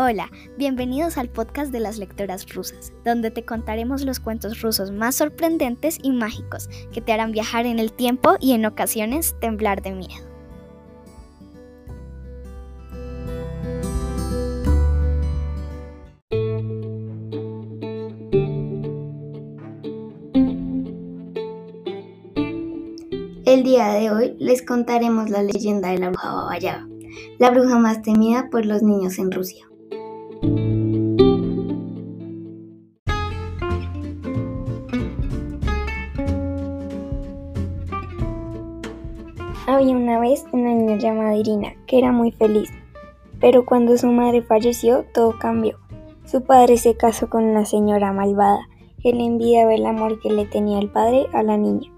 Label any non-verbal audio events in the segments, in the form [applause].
Hola, bienvenidos al podcast de las lectoras rusas, donde te contaremos los cuentos rusos más sorprendentes y mágicos que te harán viajar en el tiempo y en ocasiones temblar de miedo. El día de hoy les contaremos la leyenda de la bruja Baba Yaga, la bruja más temida por los niños en Rusia. Irina que era muy feliz, pero cuando su madre falleció todo cambió. Su padre se casó con una señora malvada que le envidiaba el amor que le tenía el padre a la niña.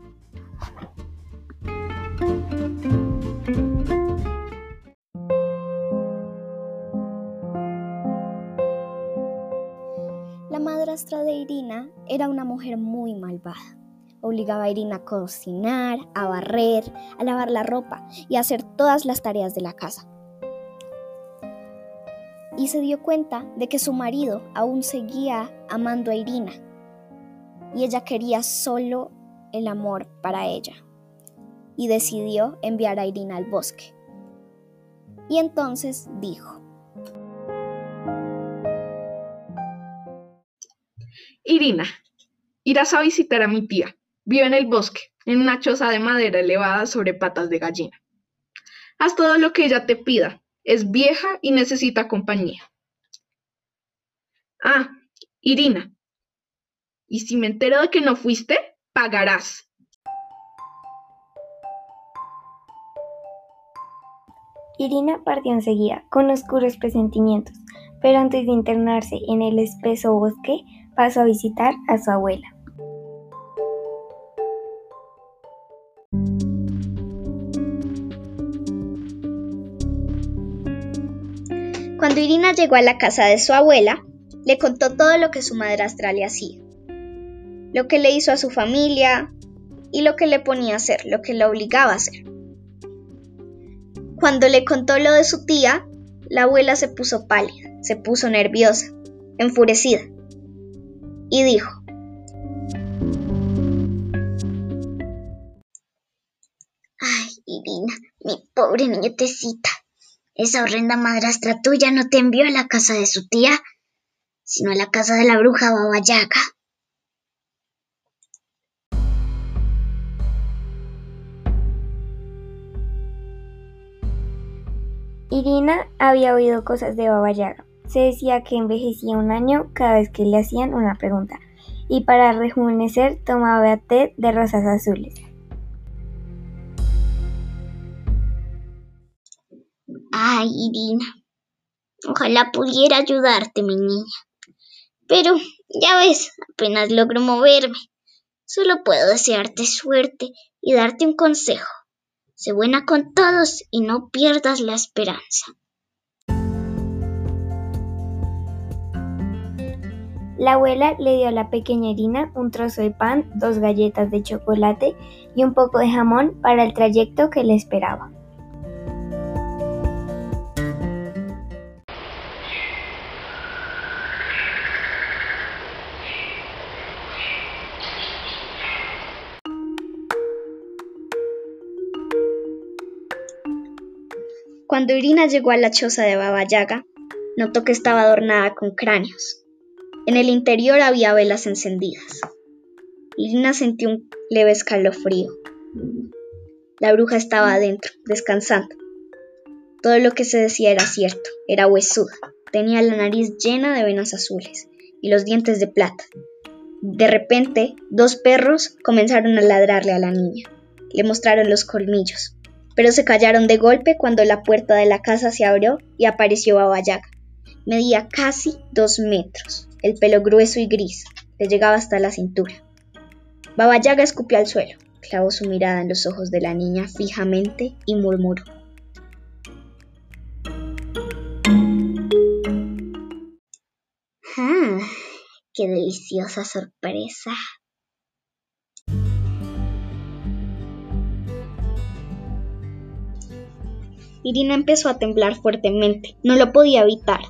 La madrastra de Irina era una mujer muy malvada. Obligaba a Irina a cocinar, a barrer, a lavar la ropa y a hacer todas las tareas de la casa. Y se dio cuenta de que su marido aún seguía amando a Irina y ella quería solo el amor para ella. Y decidió enviar a Irina al bosque. Y entonces dijo, Irina, irás a visitar a mi tía. Vive en el bosque, en una choza de madera elevada sobre patas de gallina. Haz todo lo que ella te pida. Es vieja y necesita compañía. Ah, Irina. Y si me entero de que no fuiste, pagarás. Irina partió enseguida, con oscuros presentimientos, pero antes de internarse en el espeso bosque, pasó a visitar a su abuela. Cuando Irina llegó a la casa de su abuela, le contó todo lo que su madrastra le hacía, lo que le hizo a su familia y lo que le ponía a hacer, lo que le obligaba a hacer. Cuando le contó lo de su tía, la abuela se puso pálida, se puso nerviosa, enfurecida, y dijo, pobre. Esa horrenda madrastra tuya no te envió a la casa de su tía, sino a la casa de la bruja Baba Yaga. Irina había oído cosas de Baba Yaga. Se decía que envejecía un año cada vez que le hacían una pregunta, y para rejuvenecer tomaba té de rosas azules. Ay, Irina. Ojalá pudiera ayudarte, mi niña. Pero, ya ves, apenas logro moverme. Solo puedo desearte suerte y darte un consejo. Sé buena con todos y no pierdas la esperanza. La abuela le dio a la pequeña Irina un trozo de pan, dos galletas de chocolate y un poco de jamón para el trayecto que le esperaba. Cuando Irina llegó a la choza de Baba Yaga, notó que estaba adornada con cráneos. En el interior había velas encendidas. Irina sintió un leve escalofrío. La bruja estaba adentro, descansando. Todo lo que se decía era cierto, era huesuda. Tenía la nariz llena de venas azules y los dientes de plata. De repente, dos perros comenzaron a ladrarle a la niña. Le mostraron los colmillos pero se callaron de golpe cuando la puerta de la casa se abrió y apareció Baba Yaga. Medía casi dos metros, el pelo grueso y gris, le llegaba hasta la cintura. Baba Yaga escupió al suelo, clavó su mirada en los ojos de la niña fijamente y murmuró. ¡Ah! ¡Qué deliciosa sorpresa! Irina empezó a temblar fuertemente. No lo podía evitar.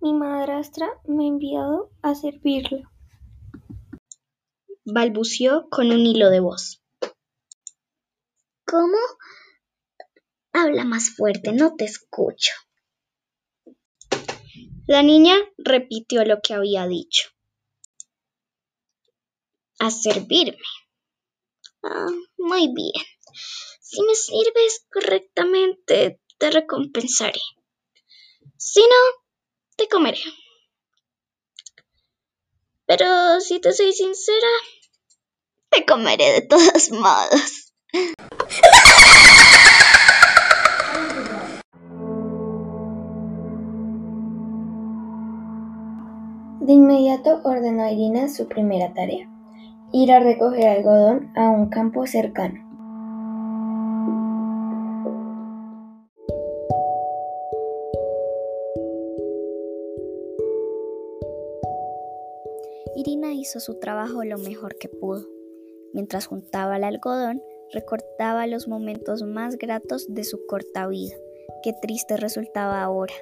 Mi madrastra me ha enviado a servirlo. Balbució con un hilo de voz. ¿Cómo? Habla más fuerte, no te escucho. La niña repitió lo que había dicho. A servirme. Ah, muy bien. Si me sirves correctamente, te recompensaré. Si no, te comeré. Pero si te soy sincera, te comeré de todos [laughs] modos. De inmediato ordenó a Irina su primera tarea, ir a recoger algodón a un campo cercano. Irina hizo su trabajo lo mejor que pudo. Mientras juntaba el algodón, recordaba los momentos más gratos de su corta vida. Qué triste resultaba ahora.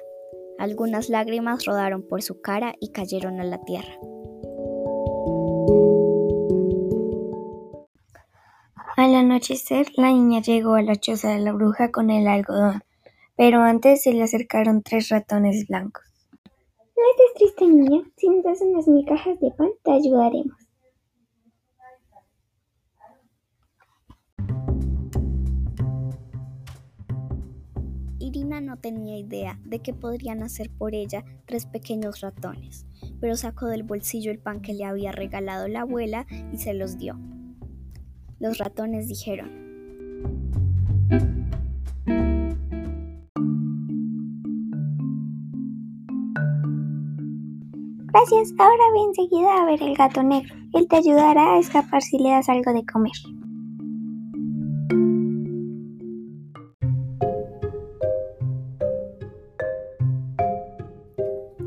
Algunas lágrimas rodaron por su cara y cayeron a la tierra. Anochecer, la niña llegó a la choza de la bruja con el algodón, pero antes se le acercaron tres ratones blancos. No estés triste, niña. Si nos das unas mil cajas de pan, te ayudaremos. Irina no tenía idea de qué podrían hacer por ella tres pequeños ratones, pero sacó del bolsillo el pan que le había regalado la abuela y se los dio. Los ratones dijeron, Gracias, ahora ve enseguida a ver el gato negro. Él te ayudará a escapar si le das algo de comer.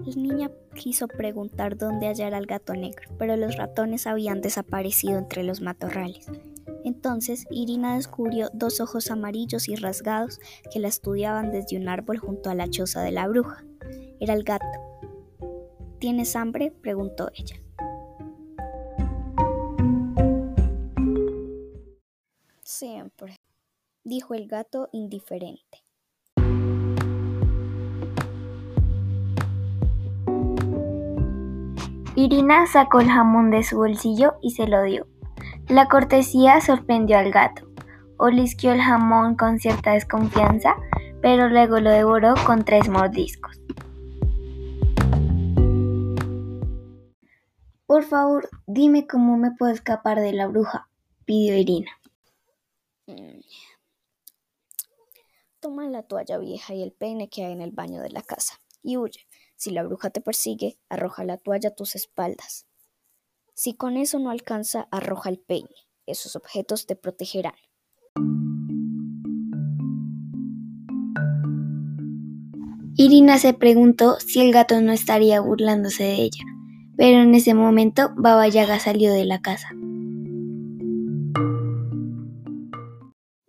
La niña quiso preguntar dónde hallar al gato negro, pero los ratones habían desaparecido entre los matorrales. Entonces Irina descubrió dos ojos amarillos y rasgados que la estudiaban desde un árbol junto a la choza de la bruja. Era el gato. ¿Tienes hambre? preguntó ella. Siempre, dijo el gato indiferente. Irina sacó el jamón de su bolsillo y se lo dio. La cortesía sorprendió al gato. Olisqueó el jamón con cierta desconfianza, pero luego lo devoró con tres mordiscos. Por favor, dime cómo me puedo escapar de la bruja, pidió Irina. Toma la toalla vieja y el peine que hay en el baño de la casa y huye. Si la bruja te persigue, arroja la toalla a tus espaldas. Si con eso no alcanza, arroja el peine. Esos objetos te protegerán. Irina se preguntó si el gato no estaría burlándose de ella, pero en ese momento Baba Yaga salió de la casa.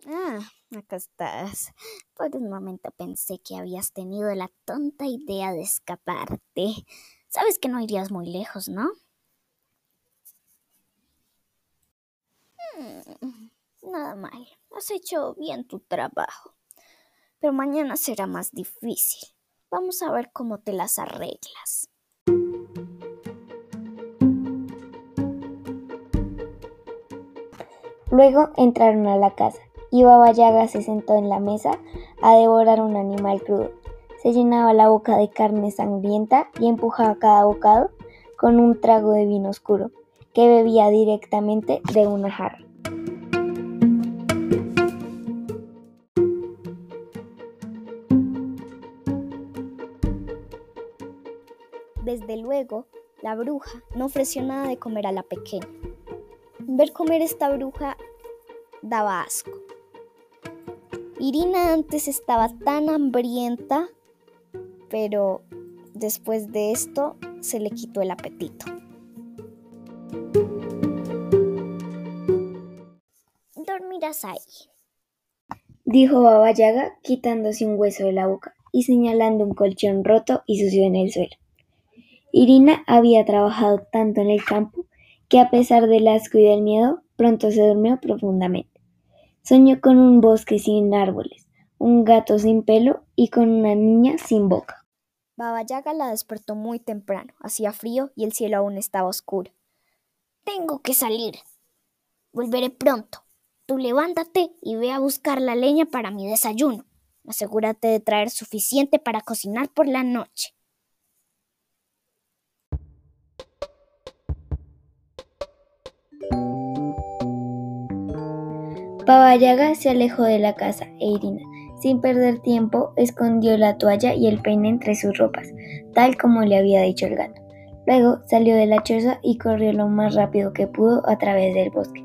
Ah, acá estás. Por un momento pensé que habías tenido la tonta idea de escaparte. Sabes que no irías muy lejos, ¿no? Mm, nada mal. Has hecho bien tu trabajo. Pero mañana será más difícil. Vamos a ver cómo te las arreglas. Luego entraron a la casa y Baba Yaga se sentó en la mesa a devorar un animal crudo. Se llenaba la boca de carne sangrienta y empujaba cada bocado con un trago de vino oscuro que bebía directamente de una jarra. Desde luego, la bruja no ofreció nada de comer a la pequeña. Ver comer esta bruja daba asco. Irina antes estaba tan hambrienta, pero después de esto se le quitó el apetito. Dormirás ahí, dijo Baba Yaga quitándose un hueso de la boca y señalando un colchón roto y sucio en el suelo. Irina había trabajado tanto en el campo que a pesar del asco y del miedo, pronto se durmió profundamente. Soñó con un bosque sin árboles, un gato sin pelo y con una niña sin boca. Baba Yaga la despertó muy temprano, hacía frío y el cielo aún estaba oscuro. Tengo que salir. Volveré pronto. Tú levántate y ve a buscar la leña para mi desayuno. Asegúrate de traer suficiente para cocinar por la noche. Baba Yaga se alejó de la casa e Irina, sin perder tiempo, escondió la toalla y el peine entre sus ropas, tal como le había dicho el gato. Luego salió de la choza y corrió lo más rápido que pudo a través del bosque.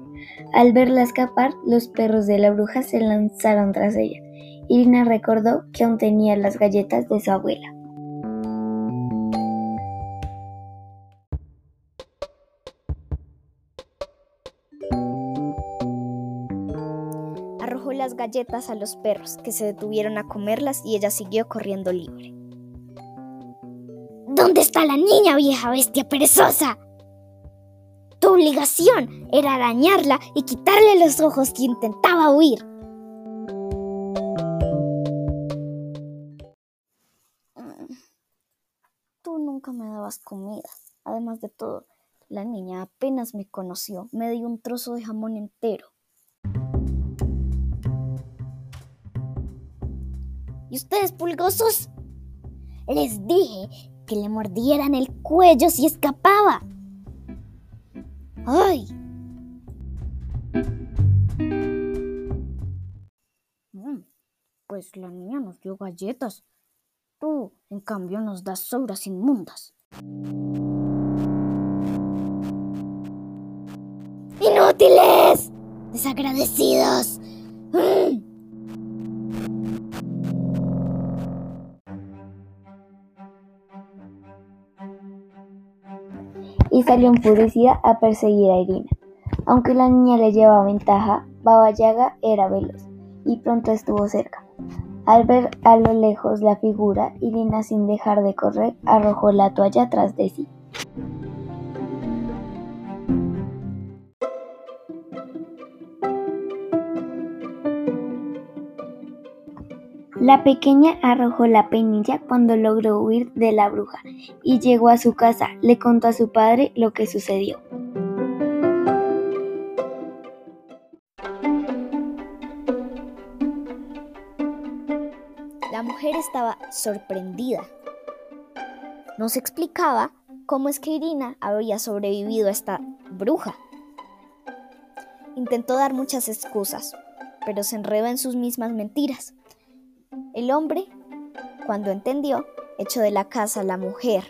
Al verla escapar, los perros de la bruja se lanzaron tras ella. Irina recordó que aún tenía las galletas de su abuela. Galletas a los perros, que se detuvieron a comerlas y ella siguió corriendo libre. ¿Dónde está la niña, vieja bestia perezosa? Tu obligación era arañarla y quitarle los ojos que intentaba huir. Tú nunca me dabas comida. Además de todo, la niña apenas me conoció. Me dio un trozo de jamón entero. ¿Y ustedes, pulgosos? Les dije que le mordieran el cuello si escapaba. ¡Ay! Mm, pues la niña nos dio galletas. Tú, en cambio, nos das sobras inmundas. ¡Inútiles! ¡Desagradecidos! Mm. Salió enfurecida a perseguir a Irina. Aunque la niña le llevaba ventaja, Baba Yaga era veloz y pronto estuvo cerca. Al ver a lo lejos la figura, Irina sin dejar de correr arrojó la toalla tras de sí. La pequeña arrojó la peinilla cuando logró huir de la bruja y llegó a su casa. Le contó a su padre lo que sucedió. La mujer estaba sorprendida. No se explicaba cómo es que Irina había sobrevivido a esta bruja. Intentó dar muchas excusas, pero se enredó en sus mismas mentiras. El hombre, cuando entendió, echó de la casa a la mujer.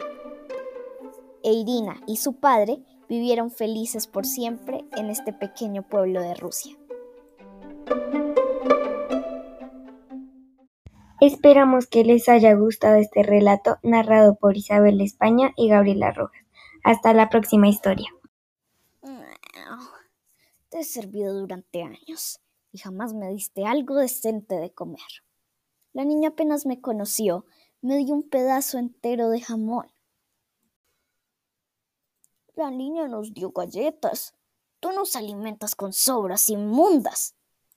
E Irina y su padre vivieron felices por siempre en este pequeño pueblo de Rusia. Esperamos que les haya gustado este relato narrado por Isabel España y Gabriela Rojas. Hasta la próxima historia. Te he servido durante años y jamás me diste algo decente de comer. La niña apenas me conoció, me dio un pedazo entero de jamón. La niña nos dio galletas. Tú nos alimentas con sobras inmundas.